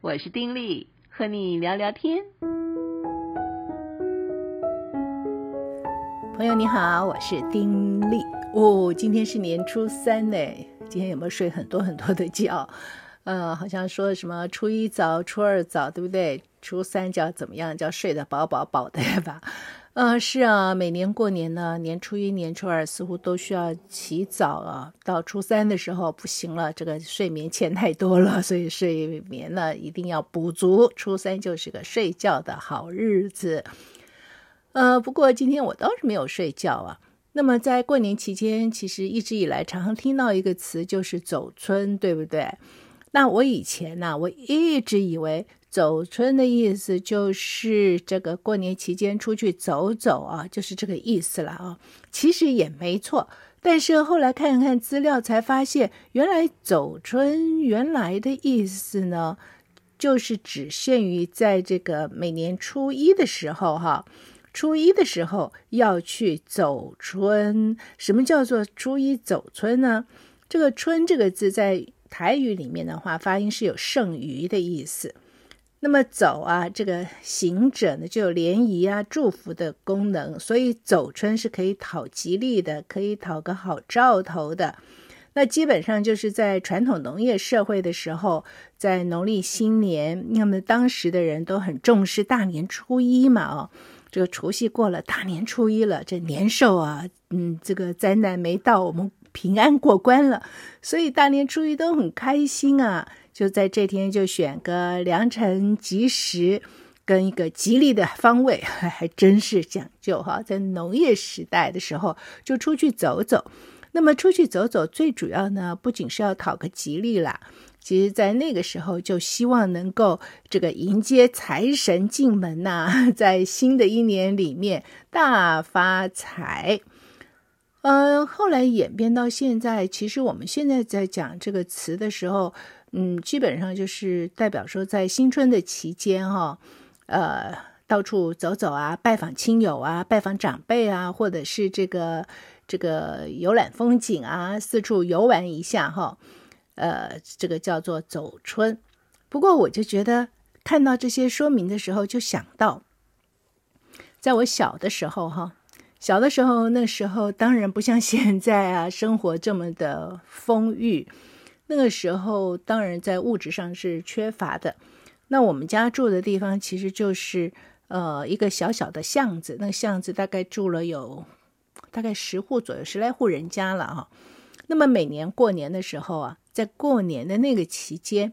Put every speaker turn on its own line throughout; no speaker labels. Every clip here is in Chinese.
我是丁力，和你聊聊天。
朋友你好，我是丁力。哦，今天是年初三呢，今天有没有睡很多很多的觉？呃，好像说什么初一早、初二早，对不对？初三叫怎么样？叫睡得饱饱饱的吧？呃，是啊，每年过年呢，年初一、年初二似乎都需要起早啊。到初三的时候不行了，这个睡眠欠太多了，所以睡眠呢一定要补足。初三就是个睡觉的好日子。呃，不过今天我倒是没有睡觉啊。那么在过年期间，其实一直以来常常听到一个词，就是走春，对不对？那我以前呢，我一直以为。走春的意思就是这个过年期间出去走走啊，就是这个意思了啊。其实也没错，但是后来看一看资料才发现，原来走春原来的意思呢，就是只限于在这个每年初一的时候哈，初一的时候要去走春。什么叫做初一走春呢？这个“春”这个字在台语里面的话，发音是有剩余的意思。那么走啊，这个行者呢，就有联谊啊、祝福的功能，所以走春是可以讨吉利的，可以讨个好兆头的。那基本上就是在传统农业社会的时候，在农历新年，那么当时的人都很重视大年初一嘛，哦，这个除夕过了，大年初一了，这年兽啊，嗯，这个灾难没到，我们平安过关了，所以大年初一都很开心啊。就在这天，就选个良辰吉时，跟一个吉利的方位，还真是讲究哈。在农业时代的时候，就出去走走。那么出去走走，最主要呢，不仅是要讨个吉利啦，其实在那个时候，就希望能够这个迎接财神进门呐，在新的一年里面大发财。嗯，后来演变到现在，其实我们现在在讲这个词的时候。嗯，基本上就是代表说，在新春的期间哈，呃，到处走走啊，拜访亲友啊，拜访长辈啊，或者是这个这个游览风景啊，四处游玩一下哈，呃，这个叫做走春。不过我就觉得看到这些说明的时候，就想到，在我小的时候哈，小的时候那时候当然不像现在啊，生活这么的丰裕。那个时候，当然在物质上是缺乏的。那我们家住的地方其实就是呃一个小小的巷子，那个巷子大概住了有大概十户左右，十来户人家了哈。那么每年过年的时候啊，在过年的那个期间，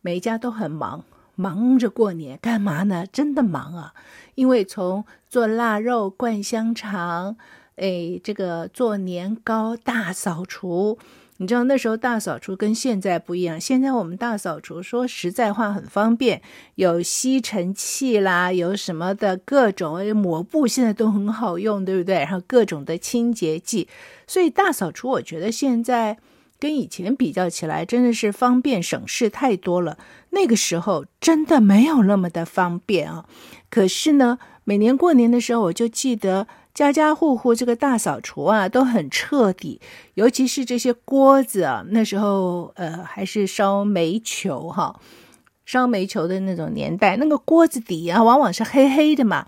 每一家都很忙，忙着过年干嘛呢？真的忙啊！因为从做腊肉、灌香肠，哎，这个做年糕、大扫除。你知道那时候大扫除跟现在不一样。现在我们大扫除说实在话很方便，有吸尘器啦，有什么的各种抹布，现在都很好用，对不对？然后各种的清洁剂，所以大扫除我觉得现在跟以前比较起来，真的是方便省事太多了。那个时候真的没有那么的方便啊。可是呢，每年过年的时候，我就记得。家家户户这个大扫除啊，都很彻底，尤其是这些锅子啊，那时候呃还是烧煤球哈，烧煤球的那种年代，那个锅子底啊往往是黑黑的嘛，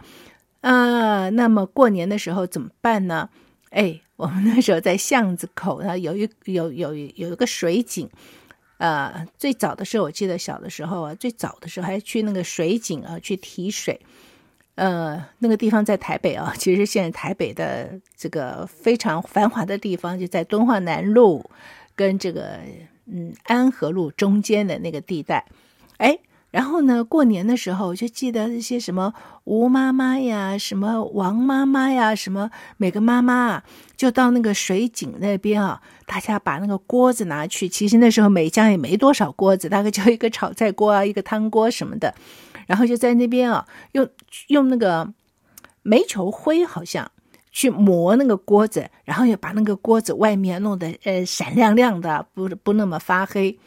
啊，那么过年的时候怎么办呢？哎，我们那时候在巷子口呢，有一有有有一个水井，呃，最早的时候我记得小的时候啊，最早的时候还去那个水井啊去提水。呃，那个地方在台北啊，其实现在台北的这个非常繁华的地方就在敦化南路跟这个嗯安和路中间的那个地带。哎，然后呢，过年的时候就记得那些什么吴妈妈呀，什么王妈妈呀，什么每个妈妈啊，就到那个水井那边啊，大家把那个锅子拿去。其实那时候每家也没多少锅子，大概就一个炒菜锅啊，一个汤锅什么的。然后就在那边啊，用用那个煤球灰，好像去磨那个锅子，然后又把那个锅子外面弄得呃闪亮亮的，不不那么发黑。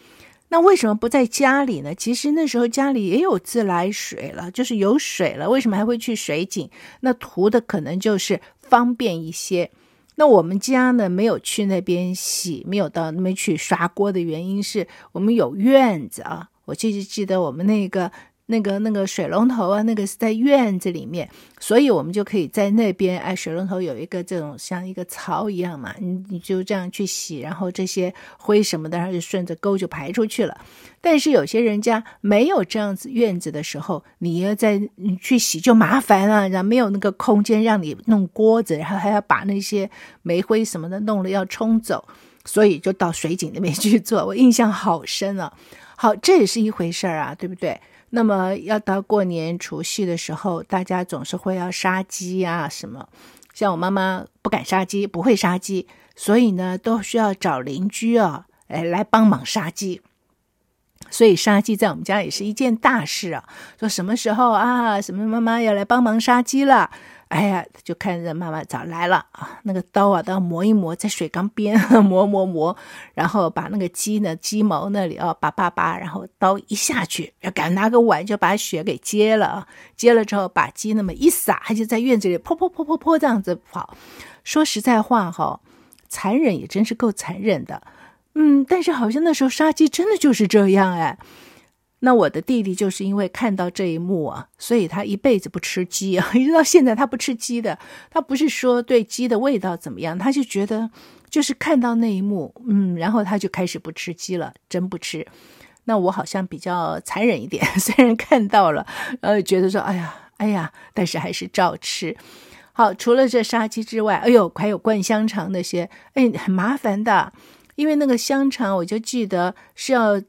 那为什么不在家里呢？其实那时候家里也有自来水了，就是有水了，为什么还会去水井？那图的可能就是方便一些。那我们家呢，没有去那边洗，没有到那边去刷锅的原因是我们有院子啊。我记记得我们那个。那个那个水龙头啊，那个是在院子里面，所以我们就可以在那边。哎，水龙头有一个这种像一个槽一样嘛，你你就这样去洗，然后这些灰什么的，然后就顺着沟就排出去了。但是有些人家没有这样子院子的时候，你要在你去洗就麻烦了，然后没有那个空间让你弄锅子，然后还要把那些煤灰什么的弄了要冲走，所以就到水井那边去做。我印象好深啊。好，这也是一回事儿啊，对不对？那么要到过年除夕的时候，大家总是会要杀鸡、啊，什么？像我妈妈不敢杀鸡，不会杀鸡，所以呢，都需要找邻居啊，哎，来帮忙杀鸡。所以杀鸡在我们家也是一件大事啊。说什么时候啊，什么妈妈要来帮忙杀鸡了？哎呀，就看着妈妈早来了啊，那个刀啊都要磨一磨，在水缸边 磨磨磨，然后把那个鸡呢鸡毛那里啊拔拔拔，然后刀一下去，要赶拿个碗就把血给接了，接了之后把鸡那么一撒，他就在院子里噗噗噗噗噗这样子跑。说实在话哈，残忍也真是够残忍的，嗯，但是好像那时候杀鸡真的就是这样哎。那我的弟弟就是因为看到这一幕啊，所以他一辈子不吃鸡啊，一直到现在他不吃鸡的。他不是说对鸡的味道怎么样，他就觉得就是看到那一幕，嗯，然后他就开始不吃鸡了，真不吃。那我好像比较残忍一点，虽然看到了，呃，觉得说哎呀哎呀，但是还是照吃。好，除了这杀鸡之外，哎呦，还有灌香肠那些，哎，很麻烦的，因为那个香肠我就记得是要。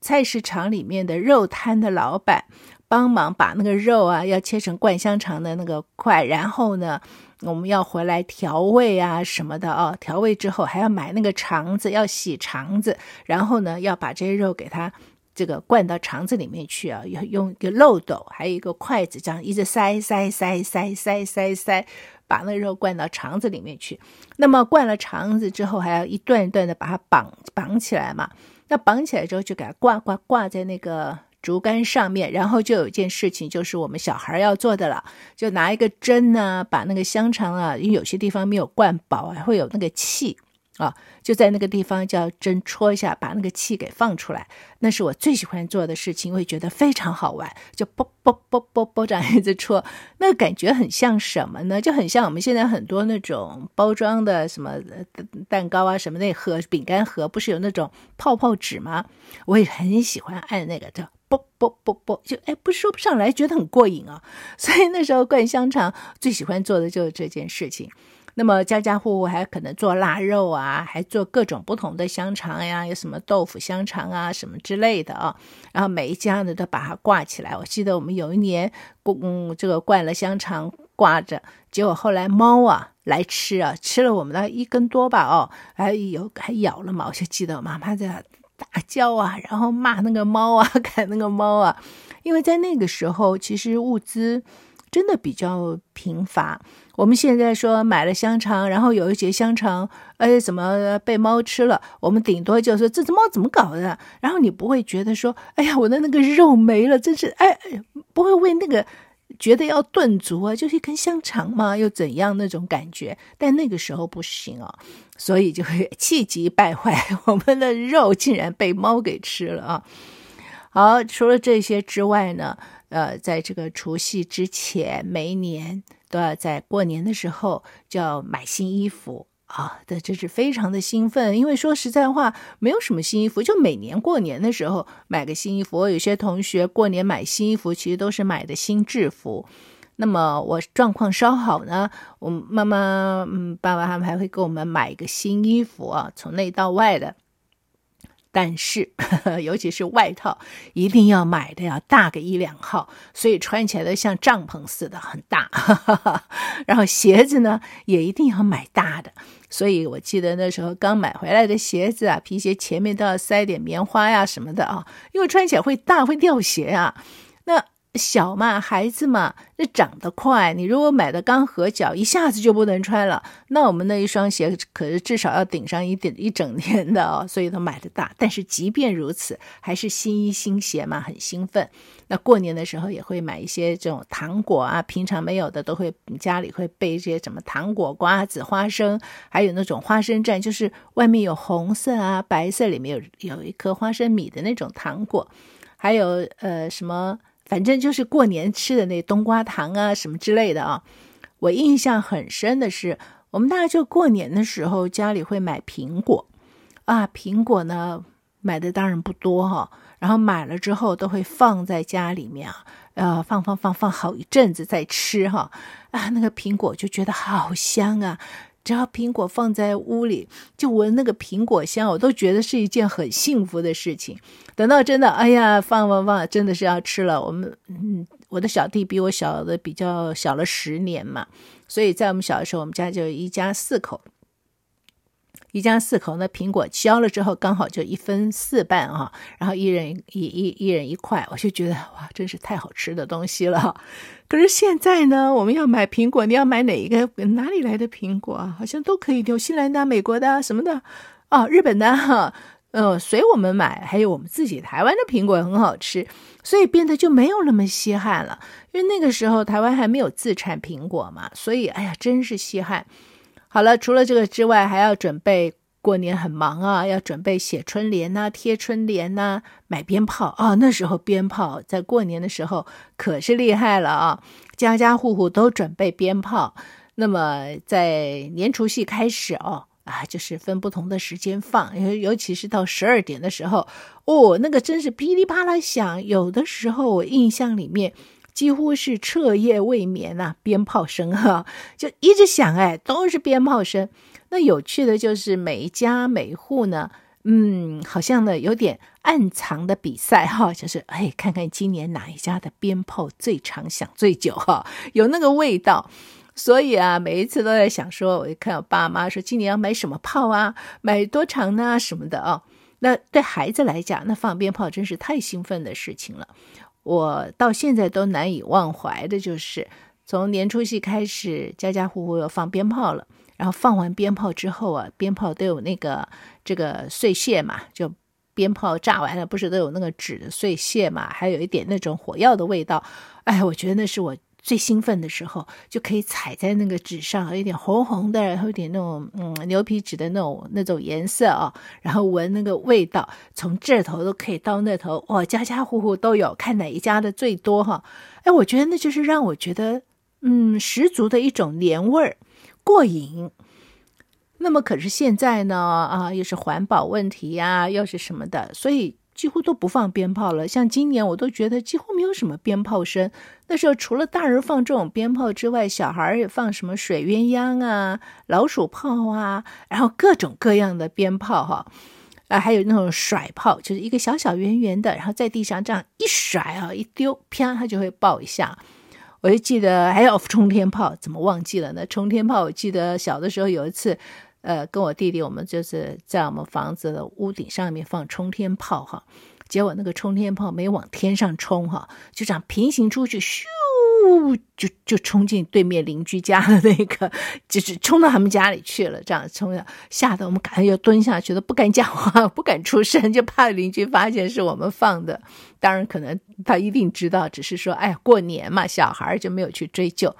菜市场里面的肉摊的老板帮忙把那个肉啊，要切成灌香肠的那个块，然后呢，我们要回来调味啊什么的哦。调味之后还要买那个肠子，要洗肠子，然后呢，要把这些肉给它这个灌到肠子里面去啊，要用一个漏斗，还有一个筷子，这样一直塞塞塞塞塞塞塞，把那肉灌到肠子里面去。那么灌了肠子之后，还要一段一段的把它绑绑起来嘛。那绑起来之后，就给它挂挂挂在那个竹竿上面，然后就有一件事情，就是我们小孩要做的了，就拿一个针呢，把那个香肠啊，因为有些地方没有灌饱啊，会有那个气。啊，就在那个地方叫针戳一下，把那个气给放出来。那是我最喜欢做的事情，因为觉得非常好玩，就啵啵啵啵啵这样一直戳，那个感觉很像什么呢？就很像我们现在很多那种包装的什么蛋糕啊什么那盒饼干盒，不是有那种泡泡纸吗？我也很喜欢按那个叫啵啵啵啵，就哎不说不上来，觉得很过瘾啊。所以那时候灌香肠最喜欢做的就是这件事情。那么家家户户还可能做腊肉啊，还做各种不同的香肠呀，有什么豆腐香肠啊，什么之类的啊。然后每一家呢都把它挂起来。我记得我们有一年，嗯，这个灌了香肠挂着，结果后来猫啊来吃啊，吃了我们的一根多吧，哦，还有还咬了嘛。我就记得妈妈在大叫啊，然后骂那个猫啊，赶那个猫啊，因为在那个时候其实物资真的比较贫乏。我们现在说买了香肠，然后有一节香肠，哎，怎么被猫吃了？我们顶多就说这只猫怎么搞的？然后你不会觉得说，哎呀，我的那个肉没了，真是哎，不会为那个觉得要顿足啊，就是一根香肠嘛，又怎样那种感觉？但那个时候不行啊，所以就会气急败坏，我们的肉竟然被猫给吃了啊！好，除了这些之外呢，呃，在这个除夕之前，每一年。都要在过年的时候就要买新衣服啊，这真是非常的兴奋。因为说实在话，没有什么新衣服，就每年过年的时候买个新衣服。我有些同学过年买新衣服，其实都是买的新制服。那么我状况稍好呢，我妈妈、嗯，爸爸他们还会给我们买一个新衣服啊，从内到外的。但是，尤其是外套，一定要买的要大个一两号，所以穿起来的像帐篷似的，很大。呵呵，然后鞋子呢，也一定要买大的。所以我记得那时候刚买回来的鞋子啊，皮鞋前面都要塞点棉花呀什么的啊，因为穿起来会大，会掉鞋啊。小嘛，孩子嘛，那长得快。你如果买的刚合脚，一下子就不能穿了。那我们那一双鞋可是至少要顶上一点一整年的哦，所以都买的大。但是即便如此，还是新衣新鞋嘛，很兴奋。那过年的时候也会买一些这种糖果啊，平常没有的都会家里会备一些什么糖果、瓜子、花生，还有那种花生蘸，就是外面有红色啊、白色，里面有有一颗花生米的那种糖果。还有呃什么，反正就是过年吃的那冬瓜糖啊什么之类的啊。我印象很深的是，我们大家就过年的时候家里会买苹果啊，苹果呢买的当然不多哈，然后买了之后都会放在家里面啊，呃放放放放好一阵子再吃哈啊，那个苹果就觉得好香啊。只要苹果放在屋里，就闻那个苹果香，我都觉得是一件很幸福的事情。等到真的，哎呀，放放放，真的是要吃了。我们，嗯，我的小弟比我小的比较小了十年嘛，所以在我们小的时候，我们家就一家四口。一家四口，那苹果削了之后，刚好就一分四半啊，然后一人一一一人一块，我就觉得哇，真是太好吃的东西了。可是现在呢，我们要买苹果，你要买哪一个？哪里来的苹果啊？好像都可以，纽西兰的、美国的什么的啊，日本的哈，呃，随我们买。还有我们自己台湾的苹果也很好吃，所以变得就没有那么稀罕了。因为那个时候台湾还没有自产苹果嘛，所以哎呀，真是稀罕。好了，除了这个之外，还要准备过年很忙啊，要准备写春联呐、贴春联呐、买鞭炮啊。那时候鞭炮在过年的时候可是厉害了啊，家家户户都准备鞭炮。那么在年除夕开始哦，啊，就是分不同的时间放，尤尤其是到十二点的时候，哦，那个真是噼里啪啦响。有的时候我印象里面。几乎是彻夜未眠呐、啊，鞭炮声哈，就一直响哎，都是鞭炮声。那有趣的就是每一家每户呢，嗯，好像呢有点暗藏的比赛哈，就是哎，看看今年哪一家的鞭炮最长响最久哈，有那个味道。所以啊，每一次都在想说，我一看我爸妈说今年要买什么炮啊，买多长呢什么的啊。那对孩子来讲，那放鞭炮真是太兴奋的事情了。我到现在都难以忘怀的，就是从年初戏开始，家家户户要放鞭炮了。然后放完鞭炮之后啊，鞭炮都有那个这个碎屑嘛，就鞭炮炸完了，不是都有那个纸的碎屑嘛，还有一点那种火药的味道。哎，我觉得那是我。最兴奋的时候，就可以踩在那个纸上，有点红红的，然后有点那种嗯牛皮纸的那种那种颜色啊，然后闻那个味道，从这头都可以到那头，哇，家家户户都有，看哪一家的最多哈。哎，我觉得那就是让我觉得嗯十足的一种年味儿，过瘾。那么可是现在呢啊，又是环保问题呀，又是什么的，所以。几乎都不放鞭炮了，像今年我都觉得几乎没有什么鞭炮声。那时候除了大人放这种鞭炮之外，小孩也放什么水鸳鸯啊、老鼠炮啊，然后各种各样的鞭炮哈，啊，还有那种甩炮，就是一个小小圆圆的，然后在地上这样一甩啊，一丢，啪，它就会爆一下。我就记得还有 冲天炮，怎么忘记了呢？冲天炮，我记得小的时候有一次。呃，跟我弟弟，我们就是在我们房子的屋顶上面放冲天炮哈，结果那个冲天炮没往天上冲哈，就这样平行出去，咻，就就冲进对面邻居家的那个，就是冲到他们家里去了，这样冲的，吓得我们赶快又蹲下去，都不敢讲话，不敢出声，就怕邻居发现是我们放的。当然，可能他一定知道，只是说，哎，过年嘛，小孩就没有去追究。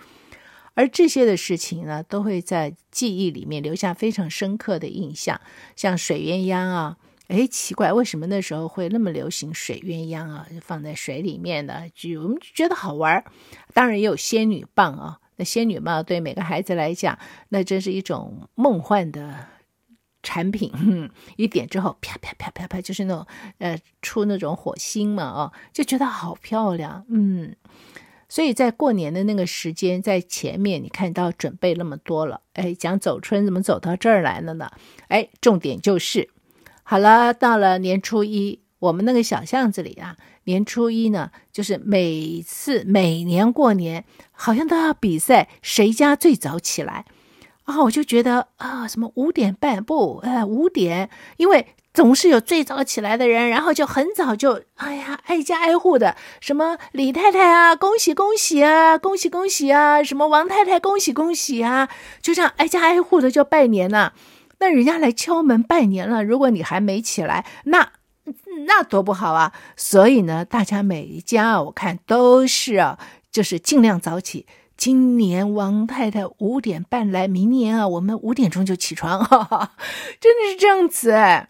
而这些的事情呢，都会在记忆里面留下非常深刻的印象。像水鸳鸯啊，哎，奇怪，为什么那时候会那么流行水鸳鸯啊？放在水里面的，就我们就觉得好玩。当然也有仙女棒啊，那仙女棒对每个孩子来讲，那真是一种梦幻的产品。一点之后，啪啪啪啪啪，就是那种呃，出那种火星嘛，哦，就觉得好漂亮。嗯。所以在过年的那个时间，在前面你看到准备那么多了，哎，讲走春怎么走到这儿来了呢？哎，重点就是，好了，到了年初一，我们那个小巷子里啊，年初一呢，就是每次每年过年，好像都要比赛谁家最早起来啊，我就觉得啊，什么五点半不，哎，五点，因为。总是有最早起来的人，然后就很早就，哎呀，挨家挨户的，什么李太太啊，恭喜恭喜啊，恭喜恭喜啊，什么王太太，恭喜恭喜啊，就这样挨家挨户的就拜年了。那人家来敲门拜年了，如果你还没起来，那那多不好啊。所以呢，大家每一家我看都是啊，就是尽量早起。今年王太太五点半来，明年啊，我们五点钟就起床，哈哈，真的是这样子哎。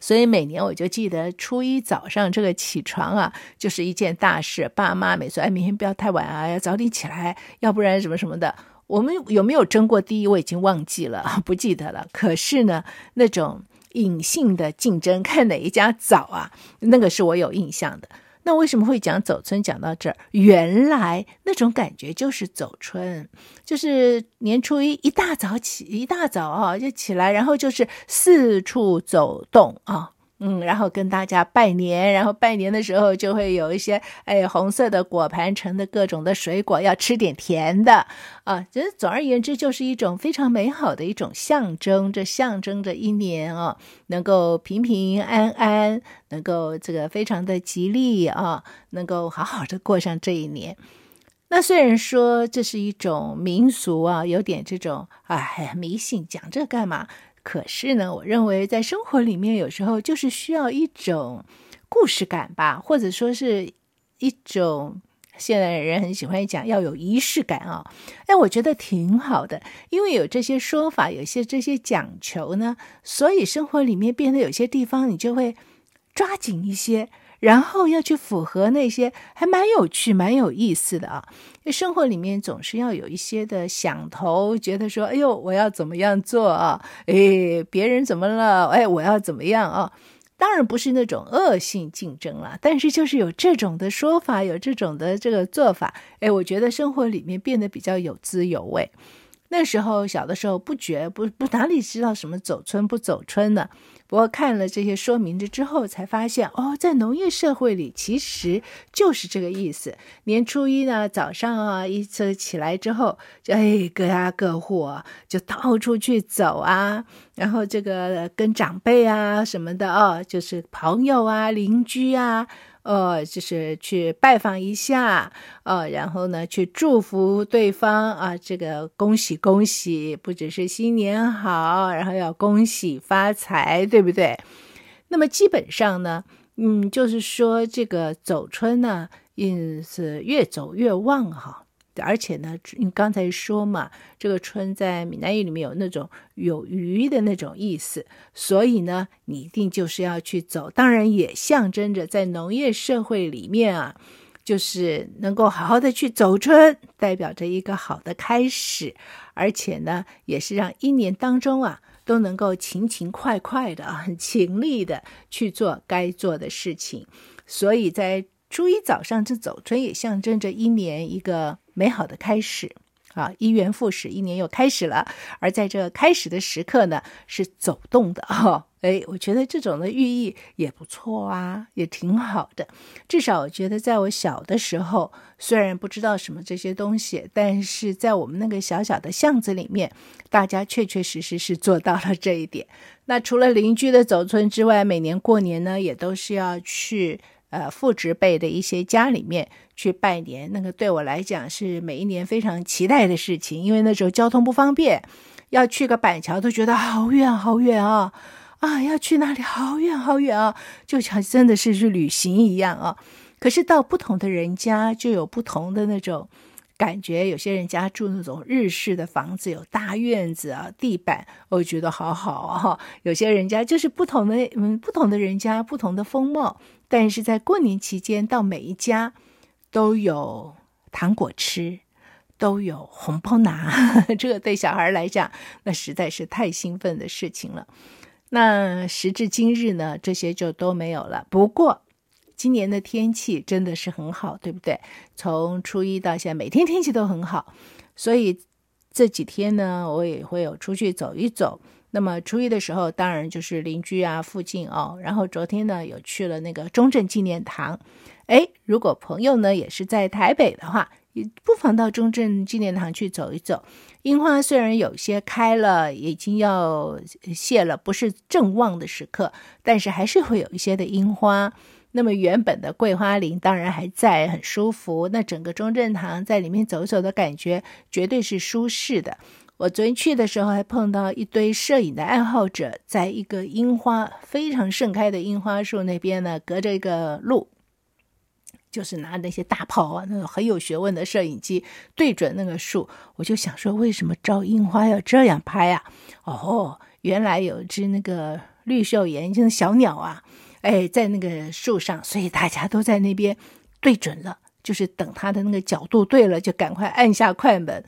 所以每年我就记得初一早上这个起床啊，就是一件大事。爸妈每次哎，明天不要太晚啊，要早点起来，要不然什么什么的。我们有没有争过第一，我已经忘记了，不记得了。可是呢，那种隐性的竞争，看哪一家早啊，那个是我有印象的。那为什么会讲走春？讲到这儿，原来那种感觉就是走春，就是年初一一大早起，一大早啊就起来，然后就是四处走动啊。嗯，然后跟大家拜年，然后拜年的时候就会有一些哎红色的果盘盛的各种的水果，要吃点甜的啊。其实总而言之，就是一种非常美好的一种象征，这象征着一年啊能够平平安安，能够这个非常的吉利啊，能够好好的过上这一年。那虽然说这是一种民俗啊，有点这种哎迷信，讲这干嘛？可是呢，我认为在生活里面，有时候就是需要一种故事感吧，或者说是一种现在人很喜欢讲要有仪式感啊、哦。哎，我觉得挺好的，因为有这些说法，有些这些讲求呢，所以生活里面变得有些地方你就会抓紧一些。然后要去符合那些还蛮有趣、蛮有意思的啊！生活里面总是要有一些的想头，觉得说：“哎呦，我要怎么样做啊？哎，别人怎么了？哎，我要怎么样啊？”当然不是那种恶性竞争了，但是就是有这种的说法，有这种的这个做法，哎，我觉得生活里面变得比较有滋有味。那时候小的时候不觉不不哪里知道什么走春不走春呢？不过看了这些说明之之后，才发现哦，在农业社会里其实就是这个意思。年初一呢，早上啊，一次起来之后，就哎各家各户啊，就到处去走啊，然后这个跟长辈啊什么的哦，就是朋友啊、邻居啊。呃，就是去拜访一下，呃，然后呢，去祝福对方啊，这个恭喜恭喜，不只是新年好，然后要恭喜发财，对不对？那么基本上呢，嗯，就是说这个走春呢，嗯，是越走越旺哈。而且呢，你刚才说嘛，这个“春”在闽南语里面有那种有鱼的那种意思，所以呢，你一定就是要去走。当然，也象征着在农业社会里面啊，就是能够好好的去走春，代表着一个好的开始，而且呢，也是让一年当中啊都能够勤勤快快的，很勤力的去做该做的事情。所以在初一早上这走春，也象征着一年一个。美好的开始啊，一元复始，一年又开始了。而在这开始的时刻呢，是走动的哈、哦。哎，我觉得这种的寓意也不错啊，也挺好的。至少我觉得，在我小的时候，虽然不知道什么这些东西，但是在我们那个小小的巷子里面，大家确确实实是做到了这一点。那除了邻居的走村之外，每年过年呢，也都是要去。呃，父执辈的一些家里面去拜年，那个对我来讲是每一年非常期待的事情，因为那时候交通不方便，要去个板桥都觉得好远好远啊，啊，要去那里好远好远啊，就像真的是去旅行一样啊。可是到不同的人家就有不同的那种感觉，有些人家住那种日式的房子，有大院子啊，地板我觉得好好啊。有些人家就是不同的，嗯，不同的人家不同的风貌。但是在过年期间，到每一家都有糖果吃，都有红包拿，这个对小孩来讲，那实在是太兴奋的事情了。那时至今日呢，这些就都没有了。不过今年的天气真的是很好，对不对？从初一到现在，每天天气都很好，所以这几天呢，我也会有出去走一走。那么初一的时候，当然就是邻居啊、附近哦。然后昨天呢，有去了那个中正纪念堂。哎，如果朋友呢也是在台北的话，不妨到中正纪念堂去走一走。樱花虽然有些开了，已经要谢了，不是正旺的时刻，但是还是会有一些的樱花。那么原本的桂花林当然还在，很舒服。那整个中正堂在里面走走的感觉，绝对是舒适的。我昨天去的时候，还碰到一堆摄影的爱好者，在一个樱花非常盛开的樱花树那边呢，隔着一个路，就是拿那些大炮啊，那种很有学问的摄影机对准那个树。我就想说，为什么照樱花要这样拍啊？哦，原来有只那个绿绣眼，就是小鸟啊，哎，在那个树上，所以大家都在那边对准了，就是等它的那个角度对了，就赶快按下快门。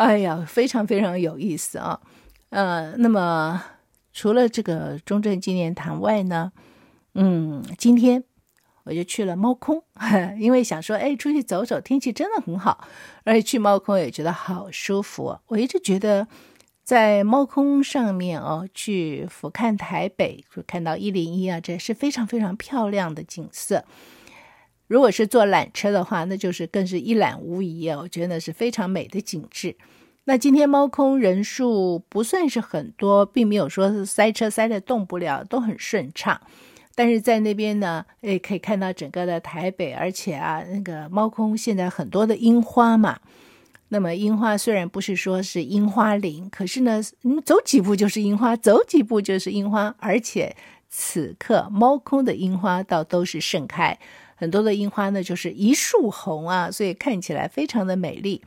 哎呀，非常非常有意思啊！呃，那么除了这个中正纪念堂外呢，嗯，今天我就去了猫空，因为想说，哎，出去走走，天气真的很好，而且去猫空也觉得好舒服。我一直觉得在猫空上面哦，去俯瞰台北，就看到一零一啊，这是非常非常漂亮的景色。如果是坐缆车的话，那就是更是一览无遗啊。我觉得是非常美的景致。那今天猫空人数不算是很多，并没有说塞车塞得动不了，都很顺畅。但是在那边呢，诶，可以看到整个的台北，而且啊，那个猫空现在很多的樱花嘛。那么樱花虽然不是说是樱花林，可是呢，你走几步就是樱花，走几步就是樱花，而且此刻猫空的樱花倒都是盛开。很多的樱花呢，就是一树红啊，所以看起来非常的美丽。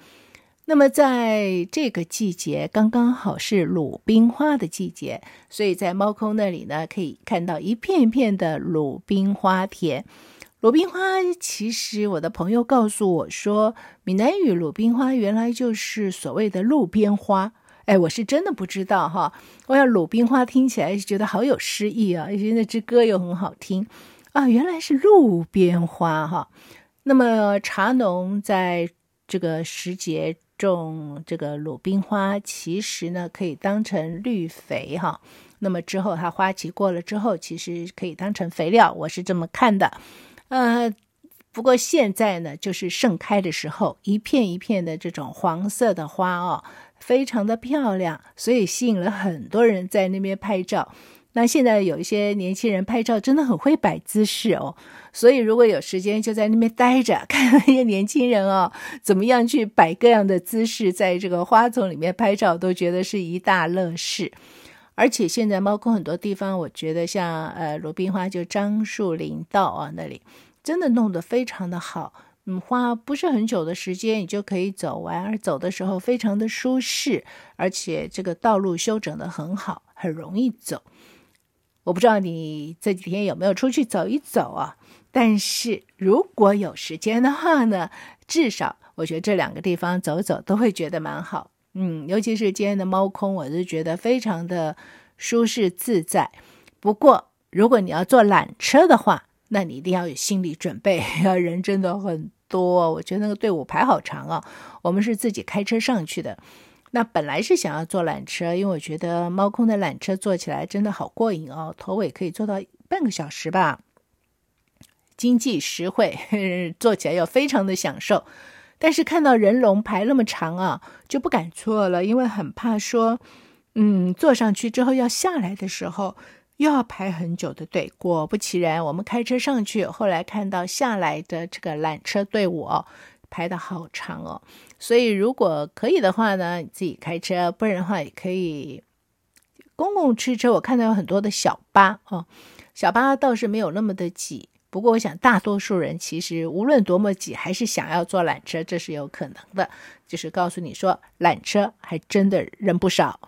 那么在这个季节，刚刚好是鲁冰花的季节，所以在猫空那里呢，可以看到一片片的鲁冰花田。鲁冰花，其实我的朋友告诉我说，闽南语鲁冰花原来就是所谓的路边花。哎，我是真的不知道哈。我要鲁冰花听起来觉得好有诗意啊，而且那支歌又很好听。啊，原来是路边花哈。那么茶农在这个时节种这个鲁冰花，其实呢可以当成绿肥哈。那么之后它花期过了之后，其实可以当成肥料，我是这么看的。呃，不过现在呢，就是盛开的时候，一片一片的这种黄色的花哦，非常的漂亮，所以吸引了很多人在那边拍照。那现在有一些年轻人拍照真的很会摆姿势哦，所以如果有时间就在那边待着，看那些年轻人哦 怎么样去摆各样的姿势，在这个花丛里面拍照，都觉得是一大乐事。而且现在猫空很多地方，我觉得像呃鲁冰花就樟树林道啊那里，真的弄得非常的好，嗯，花不是很久的时间你就可以走完，而走的时候非常的舒适，而且这个道路修整得很好，很容易走。我不知道你这几天有没有出去走一走啊？但是如果有时间的话呢，至少我觉得这两个地方走走都会觉得蛮好。嗯，尤其是今天的猫空，我是觉得非常的舒适自在。不过如果你要坐缆车的话，那你一定要有心理准备，要人真的很多。我觉得那个队伍排好长啊。我们是自己开车上去的。那本来是想要坐缆车，因为我觉得猫空的缆车坐起来真的好过瘾哦，头尾可以坐到半个小时吧，经济实惠，呵呵，坐起来又非常的享受。但是看到人龙排那么长啊，就不敢坐了，因为很怕说，嗯，坐上去之后要下来的时候又要排很久的队。果不其然，我们开车上去，后来看到下来的这个缆车队伍哦。排得好长哦，所以如果可以的话呢，自己开车；不然的话，也可以公共汽车。我看到有很多的小巴哦，小巴倒是没有那么的挤。不过，我想大多数人其实无论多么挤，还是想要坐缆车，这是有可能的。就是告诉你说，缆车还真的人不少。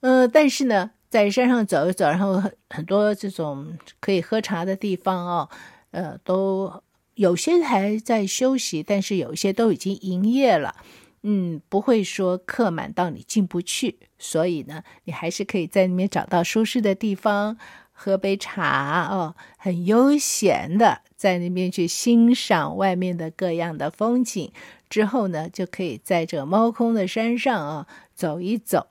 嗯、但是呢，在山上走一走，然后很很多这种可以喝茶的地方哦，呃，都。有些还在休息，但是有一些都已经营业了，嗯，不会说客满到你进不去，所以呢，你还是可以在里面找到舒适的地方，喝杯茶哦，很悠闲的在那边去欣赏外面的各样的风景，之后呢，就可以在这猫空的山上啊走一走，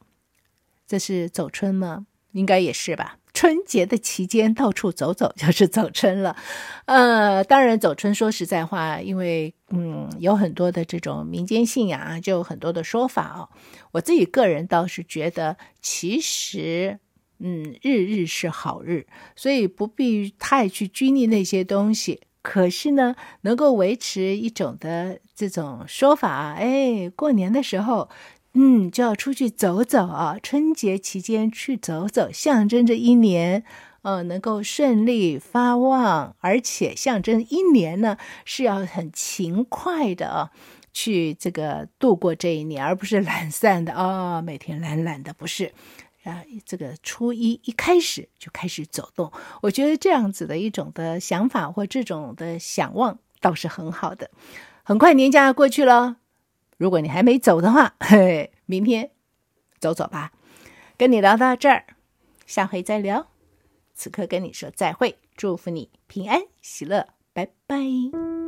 这是走春吗？应该也是吧。春节的期间到处走走就是走春了，呃，当然走春说实在话，因为嗯有很多的这种民间信仰啊，就有很多的说法哦。我自己个人倒是觉得，其实嗯日日是好日，所以不必太去拘泥那些东西。可是呢，能够维持一种的这种说法，哎，过年的时候。嗯，就要出去走走啊！春节期间去走走，象征着一年，呃，能够顺利发旺，而且象征一年呢是要很勤快的啊，去这个度过这一年，而不是懒散的啊，每天懒懒的，不是。啊，这个初一一开始就开始走动，我觉得这样子的一种的想法或这种的想望倒是很好的。很快年假过去了，如果你还没走的话，嘿，明天走走吧。跟你聊到这儿，下回再聊。此刻跟你说再会，祝福你平安喜乐，拜拜。